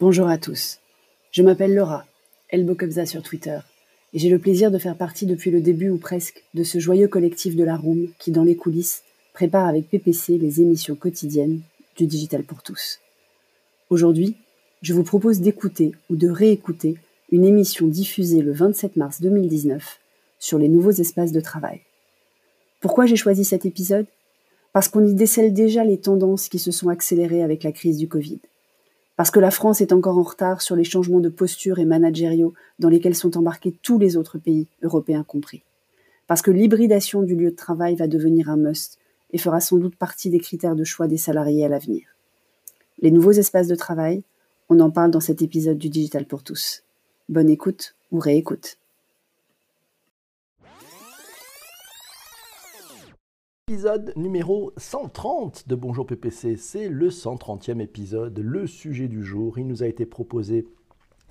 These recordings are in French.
Bonjour à tous. Je m'appelle Laura, Elbokobza sur Twitter, et j'ai le plaisir de faire partie depuis le début ou presque de ce joyeux collectif de la Room qui, dans les coulisses, prépare avec PPC les émissions quotidiennes du Digital pour tous. Aujourd'hui, je vous propose d'écouter ou de réécouter une émission diffusée le 27 mars 2019 sur les nouveaux espaces de travail. Pourquoi j'ai choisi cet épisode? Parce qu'on y décèle déjà les tendances qui se sont accélérées avec la crise du Covid. Parce que la France est encore en retard sur les changements de posture et managériaux dans lesquels sont embarqués tous les autres pays, européens compris. Parce que l'hybridation du lieu de travail va devenir un must et fera sans doute partie des critères de choix des salariés à l'avenir. Les nouveaux espaces de travail, on en parle dans cet épisode du Digital pour tous. Bonne écoute ou réécoute. Épisode numéro 130 de Bonjour PPC, c'est le 130e épisode, le sujet du jour. Il nous a été proposé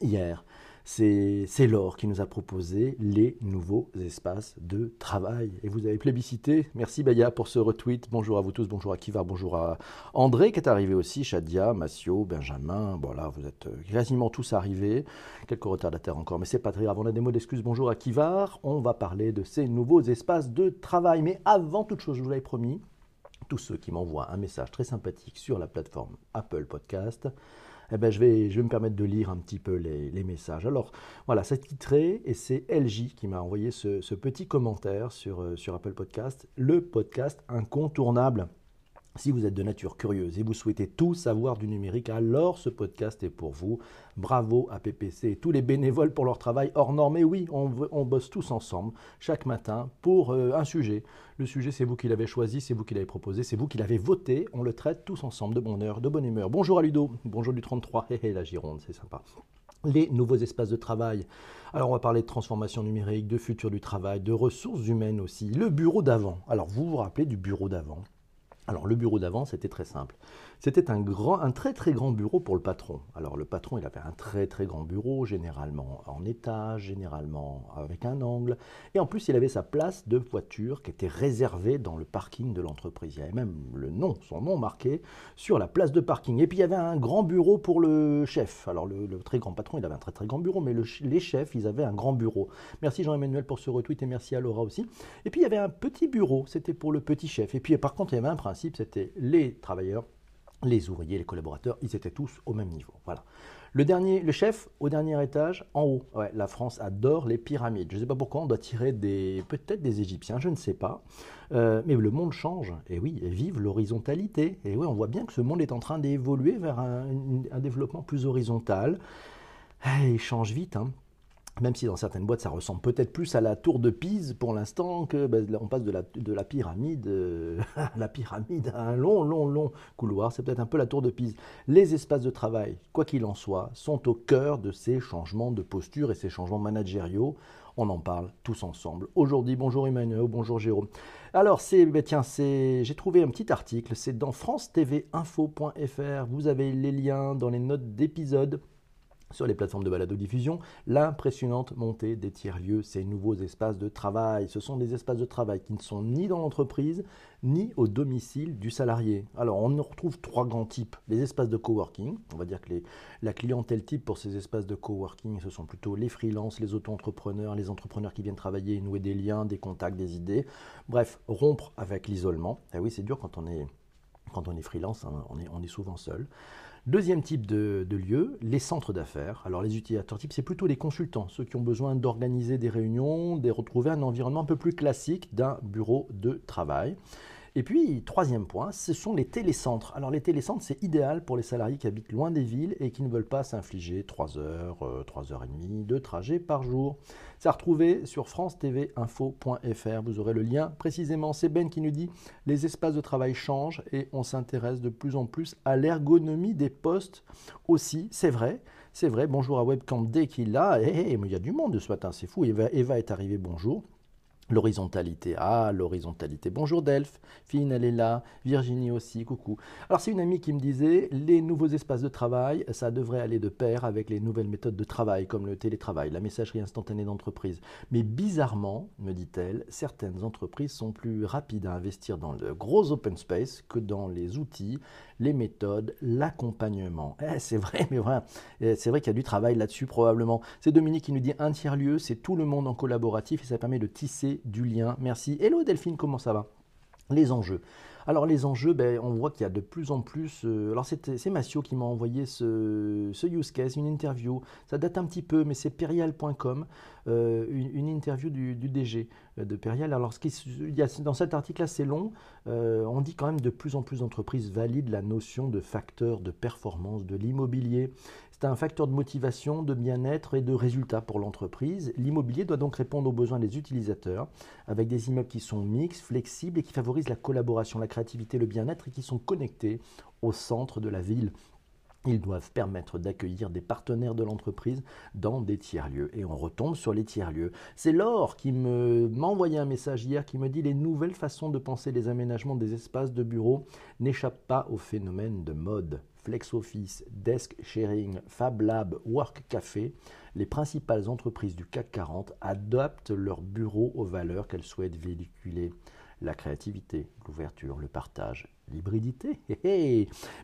hier c'est Laure qui nous a proposé les nouveaux espaces de travail. Et vous avez plébiscité. Merci Baya pour ce retweet. Bonjour à vous tous, bonjour à Kivar, bonjour à André qui est arrivé aussi, Shadia, Massio, Benjamin. Voilà, vous êtes quasiment tous arrivés. Quelques retardataires encore, mais c'est pas très grave. On a des mots d'excuse. Bonjour à Kivar. On va parler de ces nouveaux espaces de travail. Mais avant toute chose, je vous l'avais promis, tous ceux qui m'envoient un message très sympathique sur la plateforme Apple Podcast, eh ben, je, vais, me permettre de lire un petit peu les, messages. Alors voilà, c'est titré et c'est LJ qui m'a envoyé ce, petit commentaire sur, euh, sur Apple Podcast. Le podcast incontournable. Si vous êtes de nature curieuse et vous souhaitez tout savoir du numérique, alors ce podcast est pour vous. Bravo à PPC et tous les bénévoles pour leur travail hors norme. Et oui, on, bosse tous ensemble chaque matin pour euh, un sujet. Le sujet, c'est vous qui l'avez choisi, c'est vous qui l'avez proposé, c'est vous qui l'avez voté. On le traite tous ensemble de bonne heure, de bonne humeur. Bonjour à Ludo, bonjour du 33, hé hé, la Gironde, c'est sympa les nouveaux espaces de travail. Alors on va parler de transformation numérique, de futur du travail, de ressources humaines aussi. Le bureau d'avant. Alors vous vous rappelez du bureau d'avant? Alors le bureau d'avant, c'était très simple. C'était un, grand, un très très grand bureau pour le patron. Alors le patron, il avait un très très grand bureau, généralement en étage, généralement avec un angle. Et en plus, il avait sa place de voiture qui était réservée dans le parking de l'entreprise. Il y avait même le nom, son nom marqué sur la place de parking. Et puis il y avait un grand bureau pour le chef. Alors le, très grand patron, il avait un très très grand bureau, mais les chefs, ils avaient un grand bureau. Merci Jean-Emmanuel pour ce retweet et merci à Laura aussi. Et puis il y avait un petit bureau, c'était pour le petit chef. Et puis par contre, il y avait un principe c'était les travailleurs, les ouvriers, les collaborateurs, ils étaient tous au même niveau. Voilà. Le, dernier, le chef au dernier étage, en haut. La France adore les pyramides. Je ne sais pas pourquoi, on doit tirer peut-être des Égyptiens, je ne sais pas. Euh, mais le monde change. Et oui, vive l'horizontalité. Et oui, on voit bien que ce monde est en train d'évoluer vers un, développement plus horizontal. il change vite. Hein même si dans certaines boîtes ça ressemble peut-être plus à la tour de Pise pour l'instant que ben, on passe de la, de la pyramide euh, à la pyramide à un long long long couloir, c'est peut-être un peu la tour de Pise. Les espaces de travail, quoi qu'il en soit, sont au cœur de ces changements de posture et ces changements managériaux. On en parle tous ensemble. Aujourd'hui, bonjour Emmanuel, bonjour Jérôme. Alors, c'est, ben, tiens, j'ai trouvé un petit article, c'est dans france francetvinfo.fr. Vous avez les liens dans les notes d'épisode sur les plateformes de balado-diffusion, l'impressionnante montée des tiers-lieux, ces nouveaux espaces de travail. Ce sont des espaces de travail qui ne sont ni dans l'entreprise, ni au domicile du salarié. Alors, on retrouve trois grands types. Les espaces de coworking, on va dire que la clientèle type pour ces espaces de coworking, ce sont plutôt les freelances, les auto-entrepreneurs, les entrepreneurs qui viennent travailler nouer des liens, des contacts, des idées. Bref, rompre avec l'isolement. Eh oui, c'est dur quand on est, quand on est freelance, hein, on, est, on est souvent seul. Deuxième type de, lieu, les centres d'affaires. Alors les utilisateurs types, c'est plutôt les consultants, ceux qui ont besoin d'organiser des réunions, de retrouver un environnement un peu plus classique d'un bureau de travail. Et puis, troisième point, ce sont les télécentres. Alors les télécentres, c'est idéal pour les salariés qui habitent loin des villes et qui ne veulent pas s'infliger 3 heures, 3 euh, heures et demie de trajet par jour. C'est à retrouver sur france-tv-info.fr. Vous aurez le lien précisément. C'est Ben qui nous dit les espaces de travail changent et on s'intéresse de plus en plus à l'ergonomie des postes aussi. C'est vrai. C'est vrai, bonjour à Webcam dès qu'il a. Eh, eh, il y a du monde ce matin, c'est fou. Eva est arrivée, bonjour. L'horizontalité. Ah, l'horizontalité. Bonjour Delphes. Fine, elle est là. Virginie aussi. Coucou. Alors, c'est une amie qui me disait les nouveaux espaces de travail, ça devrait aller de pair avec les nouvelles méthodes de travail, comme le télétravail, la messagerie instantanée d'entreprise. Mais bizarrement, me dit-elle, certaines entreprises sont plus rapides à investir dans le gros open space que dans les outils, les méthodes, l'accompagnement. Eh, c'est vrai, mais vrai. Eh, c'est vrai qu'il y a du travail là-dessus probablement. C'est Dominique qui nous dit un tiers-lieu, c'est tout le monde en collaboratif et ça permet de tisser du lien. Merci. Hello Delphine, comment ça va? Les enjeux. Alors les enjeux, ben, on voit qu'il y a de plus en plus... Euh, alors c'est Massio qui m'a envoyé ce, use case, une interview. Ça date un petit peu, mais c'est perial.com, euh, une, interview du, DG euh, de Perial. Alors ce qui, dans cet article-là, c'est long. on dit quand même de plus en plus d'entreprises valident la notion de facteur de performance de l'immobilier. C'est un facteur de motivation, de bien-être et de résultat pour l'entreprise. L'immobilier doit donc répondre aux besoins des utilisateurs avec des immeubles qui sont mixtes, flexibles et qui favorisent la collaboration, la créativité, le bien-être et qui sont connectés au centre de la ville. Ils doivent permettre d'accueillir des partenaires de l'entreprise dans des tiers-lieux. Et on retombe sur les tiers-lieux. C'est Laure qui m'a envoyé un message hier qui me dit les nouvelles façons de penser les aménagements des espaces de bureau n'échappent pas au phénomène de mode. FlexOffice, Desk Sharing, Fab Lab, Work Café, les principales entreprises du CAC 40 adaptent leurs bureaux aux valeurs qu'elles souhaitent véhiculer. La créativité, l'ouverture, le partage, l'hybridité.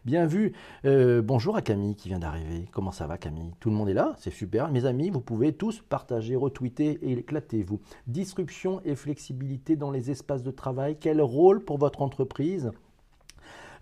Bien vu. Euh, bonjour à Camille qui vient d'arriver. Comment ça va Camille? Tout le monde est là? C'est super. Mes amis, vous pouvez tous partager, retweeter et éclatez-vous. Disruption et flexibilité dans les espaces de travail. Quel rôle pour votre entreprise?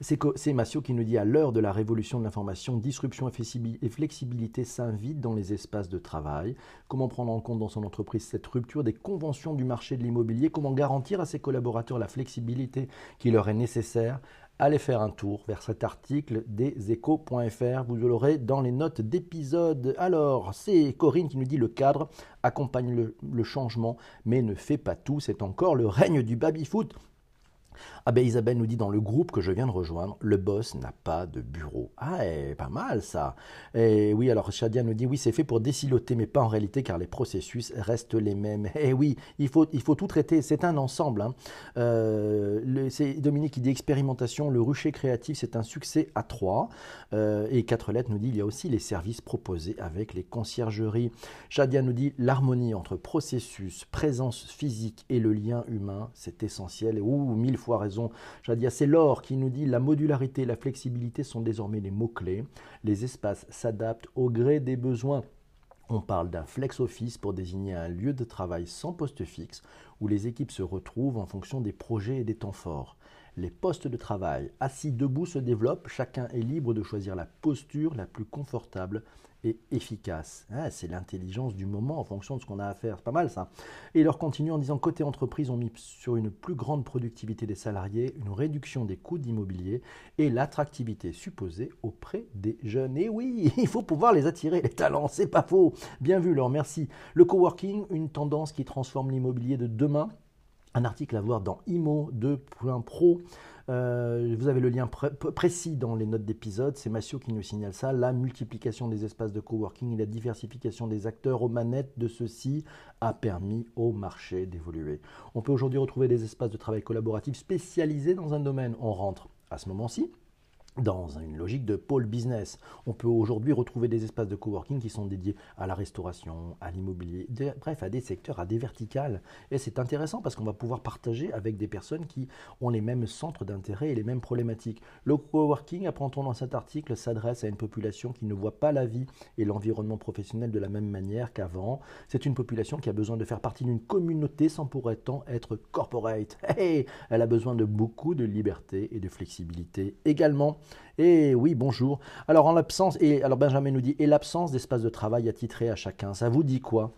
C'est Massio qui nous dit à l'heure de la révolution de l'information, disruption et flexibilité s'invitent dans les espaces de travail. Comment prendre en compte dans son entreprise cette rupture des conventions du marché de l'immobilier? Comment garantir à ses collaborateurs la flexibilité qui leur est nécessaire? Allez faire un tour vers cet article des échos.fr. Vous l'aurez dans les notes d'épisode. Alors, c'est Corinne qui nous dit le cadre accompagne le, le changement, mais ne fait pas tout. C'est encore le règne du baby-foot. Ah ben Isabelle nous dit dans le groupe que je viens de rejoindre, le boss n'a pas de bureau. Ah, eh, pas mal ça. Et oui, alors Shadia nous dit oui, c'est fait pour déciloter, mais pas en réalité car les processus restent les mêmes. Eh oui, il faut, il faut tout traiter, c'est un ensemble. Hein. Euh, c'est Dominique qui dit expérimentation, le rucher créatif, c'est un succès à trois. Euh, et quatre lettres nous dit il y a aussi les services proposés avec les conciergeries. Shadia nous dit l'harmonie entre processus, présence physique et le lien humain, c'est essentiel. Ouh, mille fois raison. C'est l'or qui nous dit la modularité et la flexibilité sont désormais les mots-clés. Les espaces s'adaptent au gré des besoins. On parle d'un flex office pour désigner un lieu de travail sans poste fixe où les équipes se retrouvent en fonction des projets et des temps forts. Les postes de travail assis debout se développent, chacun est libre de choisir la posture la plus confortable et efficace. Ah, c'est l'intelligence du moment en fonction de ce qu'on a à faire. Pas mal ça. Et leur continue en disant côté entreprise, on mis sur une plus grande productivité des salariés, une réduction des coûts d'immobilier et l'attractivité supposée auprès des jeunes. Et oui, il faut pouvoir les attirer, les talents, c'est pas faux. Bien vu, leur merci. Le coworking, une tendance qui transforme l'immobilier de demain. Un article à voir dans IMO 2.pro. Euh, vous avez le lien précis dans les notes d'épisode. C'est Massio qui nous signale ça. La multiplication des espaces de coworking et la diversification des acteurs aux manettes de ceux-ci a permis au marché d'évoluer. On peut aujourd'hui retrouver des espaces de travail collaboratifs spécialisés dans un domaine. On rentre à ce moment-ci dans une logique de pôle business. On peut aujourd'hui retrouver des espaces de coworking qui sont dédiés à la restauration, à l'immobilier, bref, à des secteurs, à des verticales. Et c'est intéressant parce qu'on va pouvoir partager avec des personnes qui ont les mêmes centres d'intérêt et les mêmes problématiques. Le coworking, apprend-on dans cet article, s'adresse à une population qui ne voit pas la vie et l'environnement professionnel de la même manière qu'avant. C'est une population qui a besoin de faire partie d'une communauté sans pour autant être corporate. Elle a besoin de beaucoup de liberté et de flexibilité également. Et oui, bonjour. Alors en l'absence, et alors Benjamin nous dit, et l'absence d'espace de travail attitré à chacun, ça vous dit quoi?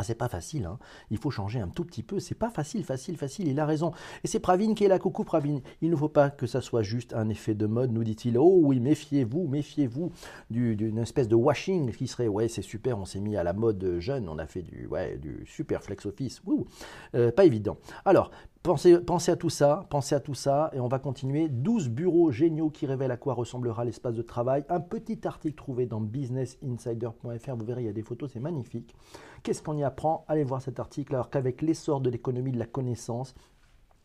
Ah, c'est pas facile, hein. il faut changer un tout petit peu. C'est pas facile, facile, facile. Il a raison. Et c'est Pravin qui est là. Coucou Pravin. Il ne faut pas que ça soit juste un effet de mode, nous dit-il. Oh oui, méfiez-vous, méfiez-vous d'une espèce de washing qui serait ouais, c'est super. On s'est mis à la mode jeune. On a fait du, ouais, du super flex office. Euh, pas évident. Alors, Pensez, à tout ça, pensez à tout ça, et on va continuer. 12 bureaux géniaux qui révèlent à quoi ressemblera l'espace de travail. Un petit article trouvé dans businessinsider.fr, vous verrez, il y a des photos, c'est magnifique. Qu'est-ce qu'on y apprend? Allez voir cet article, alors qu'avec l'essor de l'économie de la connaissance,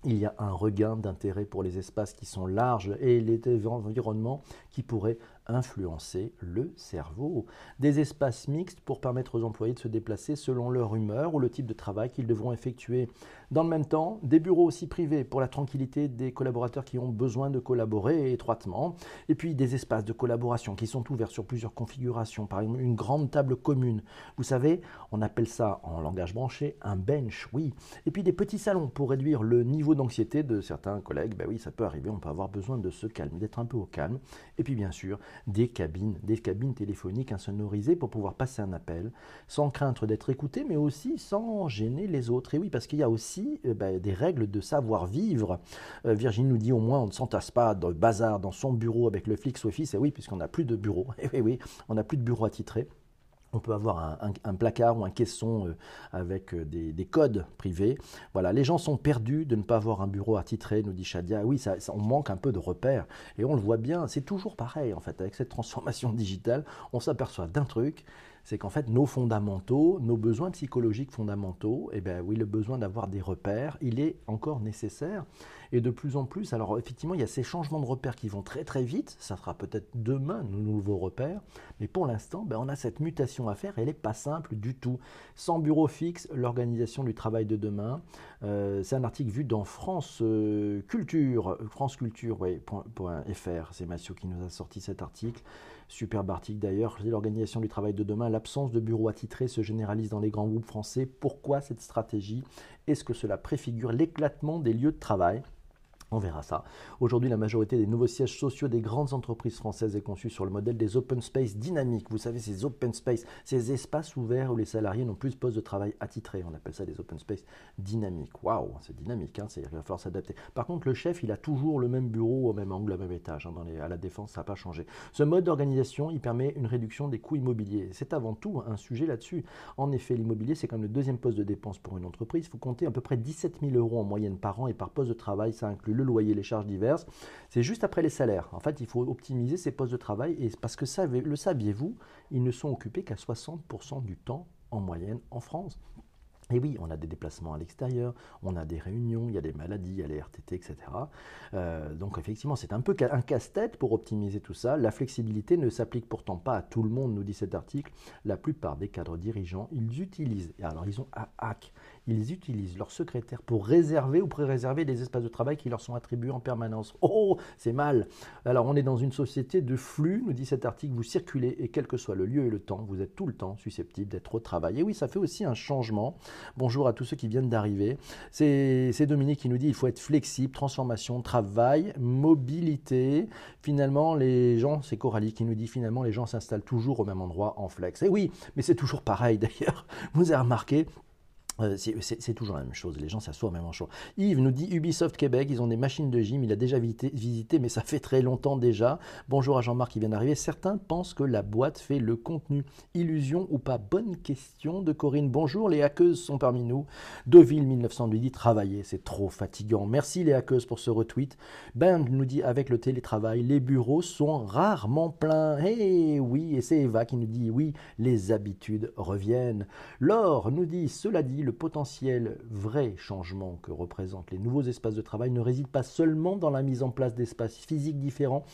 il y a un regain d'intérêt pour les espaces qui sont larges et les environnements qui pourraient influencer le cerveau. Des espaces mixtes pour permettre aux employés de se déplacer selon leur humeur ou le type de travail qu'ils devront effectuer. Dans le même temps, des bureaux aussi privés pour la tranquillité des collaborateurs qui ont besoin de collaborer étroitement. Et puis des espaces de collaboration qui sont ouverts sur plusieurs configurations, par exemple une grande table commune. Vous savez, on appelle ça en langage branché un bench, oui. Et puis des petits salons pour réduire le niveau d'anxiété de certains collègues. Ben oui, ça peut arriver, on peut avoir besoin de se calmer, d'être un peu au calme. Et puis bien sûr, des cabines, des cabines téléphoniques insonorisées pour pouvoir passer un appel sans craindre d'être écouté, mais aussi sans gêner les autres. Et oui, parce qu'il y a aussi euh, bah, des règles de savoir-vivre. Euh, Virginie nous dit au moins on ne s'entasse pas dans le bazar dans son bureau avec le Flix Office. Et oui, puisqu'on n'a plus de bureau. Et oui, oui, on n'a plus de bureau attitré. On peut avoir un, placard ou un caisson euh, avec euh, des, codes privés. Voilà, les gens sont perdus de ne pas avoir un bureau attitré, nous dit Shadia. Oui, ça, on manque un peu de repères. Et on le voit bien, c'est toujours pareil en fait. Avec cette transformation digitale, on s'aperçoit d'un truc, c'est qu'en fait, nos fondamentaux, nos besoins psychologiques fondamentaux, eh bien oui, le besoin d'avoir des repères, il est encore nécessaire. Et de plus en plus, alors effectivement, il y a ces changements de repères qui vont très très vite, ça sera peut-être demain nos nouveaux repères, mais pour l'instant, ben, on a cette mutation à faire, elle n'est pas simple du tout. Sans bureau fixe, l'organisation du travail de demain, euh, c'est un article vu dans France euh, Culture, France c'est Mathieu qui nous a sorti cet article. Superbe article d'ailleurs, l'organisation du travail de demain, l'absence de bureaux attitrés se généralise dans les grands groupes français. Pourquoi cette stratégie? Est-ce que cela préfigure l'éclatement des lieux de travail? On verra ça. Aujourd'hui, la majorité des nouveaux sièges sociaux des grandes entreprises françaises est conçue sur le modèle des open space dynamiques. Vous savez, ces open space, ces espaces ouverts où les salariés n'ont plus de poste de travail attitré. On appelle ça des open space dynamiques. Waouh, c'est dynamique, hein, il va falloir s'adapter. Par contre, le chef, il a toujours le même bureau au même angle, au même étage. Hein, dans les, à la défense, ça n'a pas changé. Ce mode d'organisation, il permet une réduction des coûts immobiliers. C'est avant tout un sujet là-dessus. En effet, l'immobilier, c'est comme le deuxième poste de dépense pour une entreprise. Il faut compter à peu près 17 000 euros en moyenne par an et par poste de travail. Ça inclut le loyer, les charges diverses. C'est juste après les salaires. En fait, il faut optimiser ces postes de travail et parce que le saviez-vous, ils ne sont occupés qu'à 60% du temps en moyenne en France. Et oui, on a des déplacements à l'extérieur, on a des réunions, il y a des maladies, il y a les RTT, etc. Euh, donc effectivement, c'est un peu un casse-tête pour optimiser tout ça. La flexibilité ne s'applique pourtant pas à tout le monde, nous dit cet article. La plupart des cadres dirigeants, ils utilisent, alors ils ont un hack, ils utilisent leur secrétaire pour réserver ou pré-réserver des espaces de travail qui leur sont attribués en permanence. Oh, c'est mal. Alors on est dans une société de flux, nous dit cet article, vous circulez et quel que soit le lieu et le temps, vous êtes tout le temps susceptible d'être au travail. Et oui, ça fait aussi un changement. Bonjour à tous ceux qui viennent d'arriver. C'est Dominique qui nous dit il faut être flexible, transformation, travail, mobilité. Finalement, les gens, c'est Coralie qui nous dit finalement les gens s'installent toujours au même endroit en flex. Et oui, mais c'est toujours pareil d'ailleurs. Vous avez remarqué, c'est toujours la même chose, les gens s'assoient au même endroit. Yves nous dit Ubisoft Québec, ils ont des machines de gym, il a déjà visité, mais ça fait très longtemps déjà. Bonjour à Jean-Marc qui vient d'arriver. Certains pensent que la boîte fait le contenu. Illusion ou pas? Bonne question de Corinne. Bonjour, les hackeuses sont parmi nous. Deauville 1900 lui dit Travailler, c'est trop fatigant. Merci les hackeuses pour ce retweet. Ben nous dit Avec le télétravail, les bureaux sont rarement pleins. Eh oui, et c'est Eva qui nous dit Oui, les habitudes reviennent. Laure nous dit Cela dit, le potentiel vrai changement que représentent les nouveaux espaces de travail ne réside pas seulement dans la mise en place d'espaces physiques différents,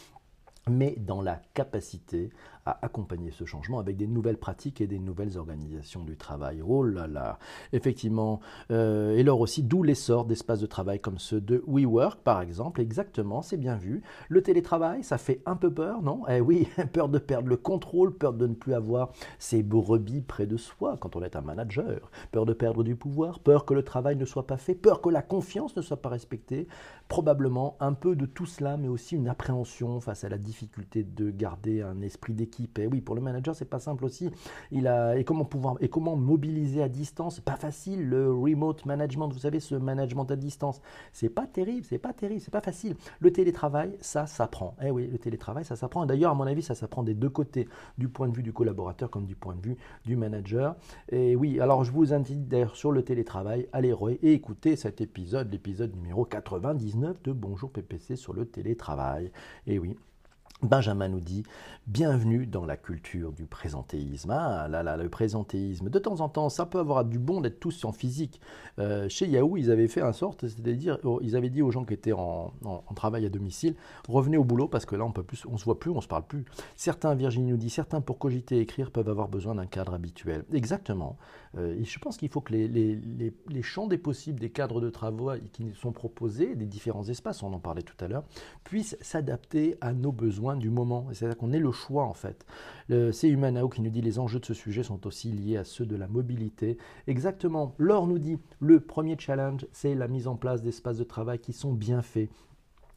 mais dans la capacité accompagner ce changement avec des nouvelles pratiques et des nouvelles organisations du travail. Oh là là, effectivement. Euh, et alors aussi, d'où l'essor d'espaces de travail comme ceux de WeWork, par exemple. Exactement, c'est bien vu. Le télétravail, ça fait un peu peur, non? Eh oui, peur de perdre le contrôle, peur de ne plus avoir ses brebis près de soi quand on est un manager, peur de perdre du pouvoir, peur que le travail ne soit pas fait, peur que la confiance ne soit pas respectée. Probablement un peu de tout cela, mais aussi une appréhension face à la difficulté de garder un esprit d'équipe oui, pour le manager, c'est pas simple aussi. Il a, et, comment pouvoir, et comment mobiliser à distance? Pas facile, le remote management, vous savez, ce management à distance. C'est pas terrible, c'est pas terrible, c'est pas facile. Le télétravail, ça s'apprend. Eh oui, le télétravail, ça s'apprend. D'ailleurs, à mon avis, ça s'apprend des deux côtés, du point de vue du collaborateur comme du point de vue du manager. Et oui, alors je vous invite d'ailleurs sur le télétravail, allez et écoutez cet épisode, l'épisode numéro 99 de Bonjour PPC sur le télétravail. Et oui, Benjamin nous dit Bienvenue dans la culture du présentéisme. Ah là là, le présentéisme. De temps en temps, ça peut avoir du bon d'être tous en physique. Euh, chez Yahoo, ils avaient fait un sorte, c'est-à-dire, oh, ils avaient dit aux gens qui étaient en, travail à domicile Revenez au boulot parce que là, on peut plus, on se voit plus, on se parle plus. Certains, Virginie nous dit Certains, pour cogiter et écrire, peuvent avoir besoin d'un cadre habituel. Exactement. Euh, je pense qu'il faut que les, champs des possibles des cadres de travail qui nous sont proposés, des différents espaces, on en parlait tout à l'heure, puissent s'adapter à nos besoins du moment. C'est-à-dire qu'on ait le choix en fait. C'est Humanao qui nous dit les enjeux de ce sujet sont aussi liés à ceux de la mobilité. Exactement. Laure nous dit le premier challenge, c'est la mise en place d'espaces de travail qui sont bien faits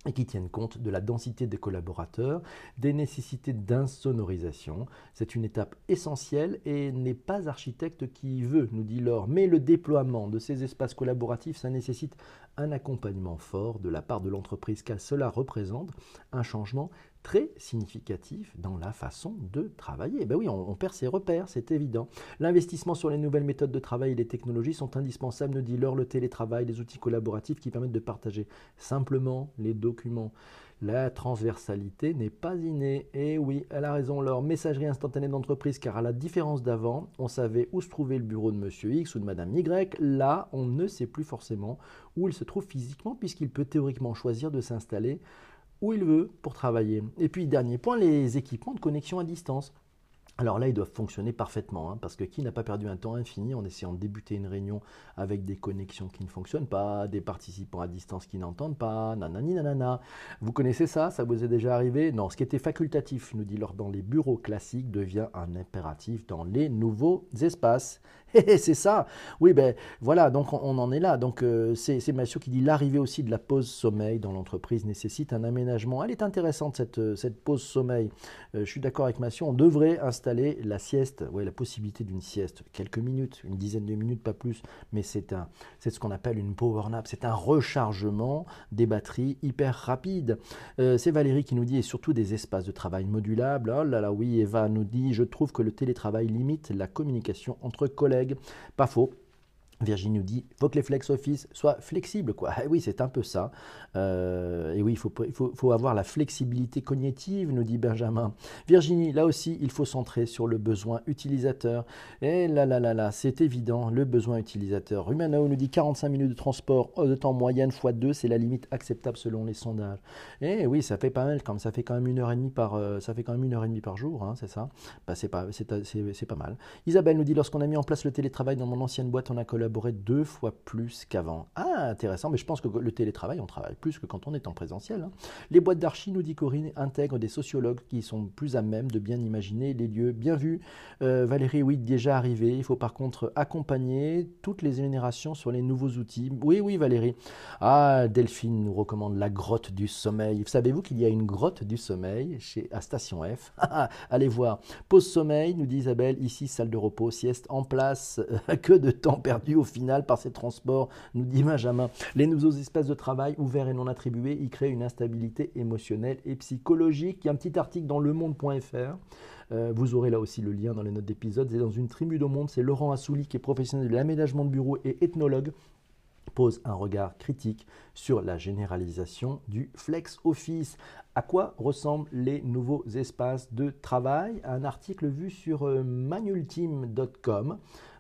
et qui tiennent compte de la densité des collaborateurs, des nécessités d'insonorisation. C'est une étape essentielle et n'est pas architecte qui veut, nous dit Laure. Mais le déploiement de ces espaces collaboratifs, ça nécessite un accompagnement fort de la part de l'entreprise car cela représente un changement très significatif dans la façon de travailler. Ben oui, on, perd ses repères, c'est évident. L'investissement sur les nouvelles méthodes de travail et les technologies sont indispensables, nous dit Laure, le télétravail, les outils collaboratifs qui permettent de partager simplement les documents. La transversalité n'est pas innée. Et oui, elle a raison, leur messagerie instantanée d'entreprise, car à la différence d'avant, on savait où se trouvait le bureau de Monsieur X ou de Madame Y. Là, on ne sait plus forcément où il se trouve physiquement, puisqu'il peut théoriquement choisir de s'installer où il veut pour travailler. Et puis, dernier point, les équipements de connexion à distance. Alors là, ils doivent fonctionner parfaitement, hein, parce que qui n'a pas perdu un temps infini en essayant de débuter une réunion avec des connexions qui ne fonctionnent pas, des participants à distance qui n'entendent pas, nanani nanana. Vous connaissez ça? Ça vous est déjà arrivé? Non, ce qui était facultatif, nous dit lors dans les bureaux classiques, devient un impératif dans les nouveaux espaces. c'est ça Oui, ben voilà, donc on, en est là. Donc euh, c'est Mathieu qui dit l'arrivée aussi de la pause sommeil dans l'entreprise nécessite un aménagement. Elle est intéressante cette, euh, pause sommeil. Euh, je suis d'accord avec Mathieu, on devrait installer la sieste, ouais, la possibilité d'une sieste, quelques minutes, une dizaine de minutes, pas plus, mais c'est c'est ce qu'on appelle une power nap, c'est un rechargement des batteries hyper rapide. c'est Valérie qui nous dit et surtout des espaces de travail modulables. Oh là là, oui, Eva nous dit je trouve que le télétravail limite la communication entre collègues. Pas faux. Virginie nous dit, il faut que les flex office soient flexibles. Quoi. oui, c'est un peu ça. Euh, et oui, il faut, avoir la flexibilité cognitive, nous dit Benjamin. Virginie, là aussi, il faut centrer sur le besoin utilisateur. Et là, là, là, là, c'est évident, le besoin utilisateur. Humanao nous dit 45 minutes de transport de temps moyenne x 2, c'est la limite acceptable selon les sondages. Et oui, ça fait pas mal, comme ça fait quand même une heure et demie par, euh, ça fait quand même une heure et demie par jour, hein, c'est ça. Bah, c'est pas, c'est pas mal. Isabelle nous dit, lorsqu'on a mis en place le télétravail dans mon ancienne boîte, on a collaboré deux fois plus qu'avant. Ah, intéressant, mais je pense que le télétravail, on travaille plus que quand on est en présentiel. Hein. Les boîtes d'archi, nous dit Corinne, intègrent des sociologues qui sont plus à même de bien imaginer les lieux. Bien vu, euh, Valérie, oui, déjà arrivé. Il faut par contre accompagner toutes les générations sur les nouveaux outils. Oui, oui, Valérie. Ah, Delphine nous recommande la grotte du sommeil. Savez-vous qu'il y a une grotte du sommeil chez, à Station F? Allez voir. Pause sommeil, nous dit Isabelle, ici salle de repos, sieste en place. que de temps perdu au final par ces transports, nous dit Benjamin. Les nouveaux espaces de travail ouverts et non attribués y créent une instabilité émotionnelle et psychologique. Il y a un petit article dans lemonde.fr. Euh, vous aurez là aussi le lien dans les notes d'épisode. C'est dans une tribu au monde. C'est Laurent Assouli qui est professionnel de l'aménagement de bureaux et ethnologue pose un regard critique sur la généralisation du flex office. À quoi ressemblent les nouveaux espaces de travail? Un article vu sur euh, manultime.com.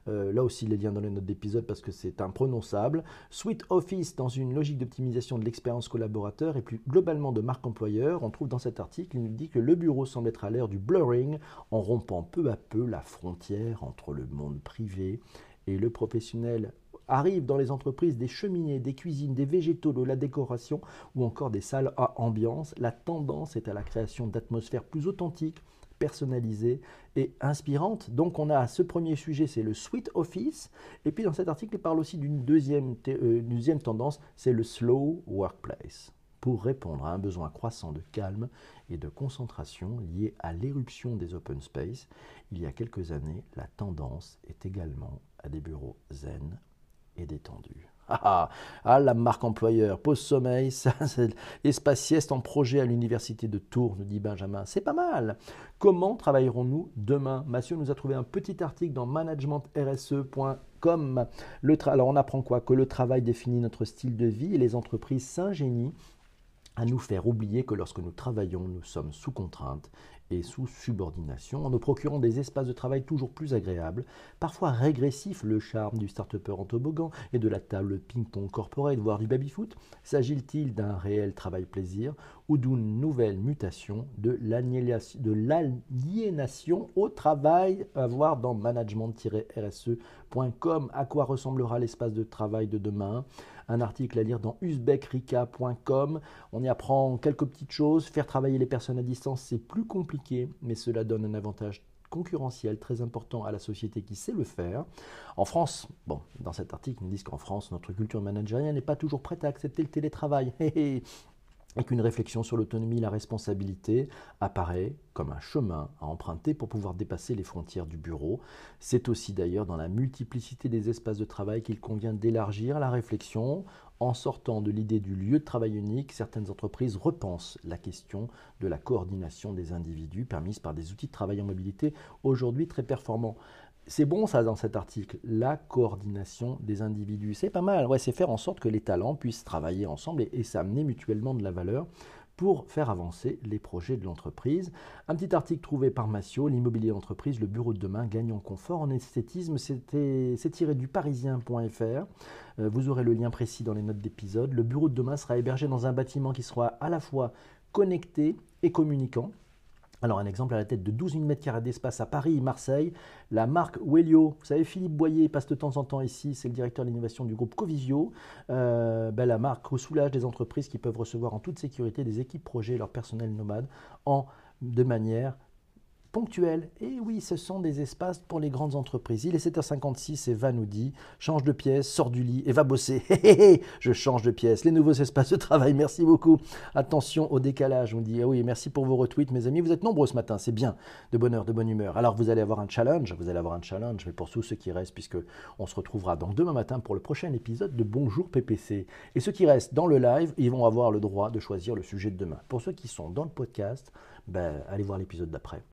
Euh, là aussi, les liens dans les notes d'épisode parce que c'est imprononçable. Suite Office dans une logique d'optimisation de l'expérience collaborateur et plus globalement de marque employeur. On trouve dans cet article, il nous dit que le bureau semble être à l'ère du blurring en rompant peu à peu la frontière entre le monde privé et le professionnel arrivent dans les entreprises des cheminées, des cuisines, des végétaux, de la décoration ou encore des salles à ambiance. La tendance est à la création d'atmosphères plus authentiques, personnalisée inspirante. Donc on a ce premier sujet, c'est le Suite Office. Et puis dans cet article, il parle aussi d'une deuxième, euh, deuxième tendance, c'est le Slow Workplace. pour répondre à un besoin croissant de calme et de concentration lié à l'éruption des open space. Il y a quelques années, la tendance est également à des bureaux zen et détendus. Ah, la marque employeur, pause sommeil, ça, espace sieste en projet à l'université de Tours, nous dit Benjamin. C'est pas mal. Comment travaillerons-nous demain? Mathieu nous a trouvé un petit article dans managementrse.com. Alors on apprend quoi? Que le travail définit notre style de vie et les entreprises s'ingénient à nous faire oublier que lorsque nous travaillons, nous sommes sous contrainte sous subordination, en nous procurant des espaces de travail toujours plus agréables, parfois régressifs, le charme du start-upper en toboggan et de la table ping-pong corporate, voire du baby-foot. S'agit-il d'un réel travail-plaisir ou d'une nouvelle mutation de l'aliénation au travail? À voir dans management-rse.com À quoi ressemblera l'espace de travail de demain? Un article à lire dans uzbekrika.com. On y apprend quelques petites choses. Faire travailler les personnes à distance, c'est plus compliqué, mais cela donne un avantage concurrentiel très important à la société qui sait le faire. En France, bon, dans cet article, ils disent qu'en France, notre culture managériale n'est pas toujours prête à accepter le télétravail et qu'une réflexion sur l'autonomie et la responsabilité apparaît comme un chemin à emprunter pour pouvoir dépasser les frontières du bureau. C'est aussi d'ailleurs dans la multiplicité des espaces de travail qu'il convient d'élargir la réflexion. En sortant de l'idée du lieu de travail unique, certaines entreprises repensent la question de la coordination des individus permise par des outils de travail en mobilité aujourd'hui très performants. C'est bon ça dans cet article, la coordination des individus. C'est pas mal, ouais, c'est faire en sorte que les talents puissent travailler ensemble et, s'amener mutuellement de la valeur pour faire avancer les projets de l'entreprise. Un petit article trouvé par Massio, l'immobilier d'entreprise, le bureau de demain gagne en confort, en esthétisme, c'est tiré du parisien.fr. Euh, vous aurez le lien précis dans les notes d'épisode. Le bureau de demain sera hébergé dans un bâtiment qui sera à la fois connecté et communicant. Alors un exemple à la tête de 12 000 m2 d'espace à Paris Marseille, la marque Wellio, vous savez Philippe Boyer passe de temps en temps ici, c'est le directeur de l'innovation du groupe Covivio, euh, ben, la marque soulage des entreprises qui peuvent recevoir en toute sécurité des équipes projets et leur personnel nomade en, de manière ponctuel. Et oui, ce sont des espaces pour les grandes entreprises. Il est 7h56 et va nous dit change de pièce, sors du lit et va bosser. Je change de pièce. Les nouveaux espaces de travail, merci beaucoup. Attention au décalage, on dit. Ah oui, merci pour vos retweets, mes amis. Vous êtes nombreux ce matin, c'est bien. De bonne heure, de bonne humeur. Alors vous allez avoir un challenge, vous allez avoir un challenge, mais pour tous ceux qui restent, puisque on se retrouvera donc demain matin pour le prochain épisode de Bonjour PPC. Et ceux qui restent dans le live, ils vont avoir le droit de choisir le sujet de demain. Pour ceux qui sont dans le podcast, ben, allez voir l'épisode d'après.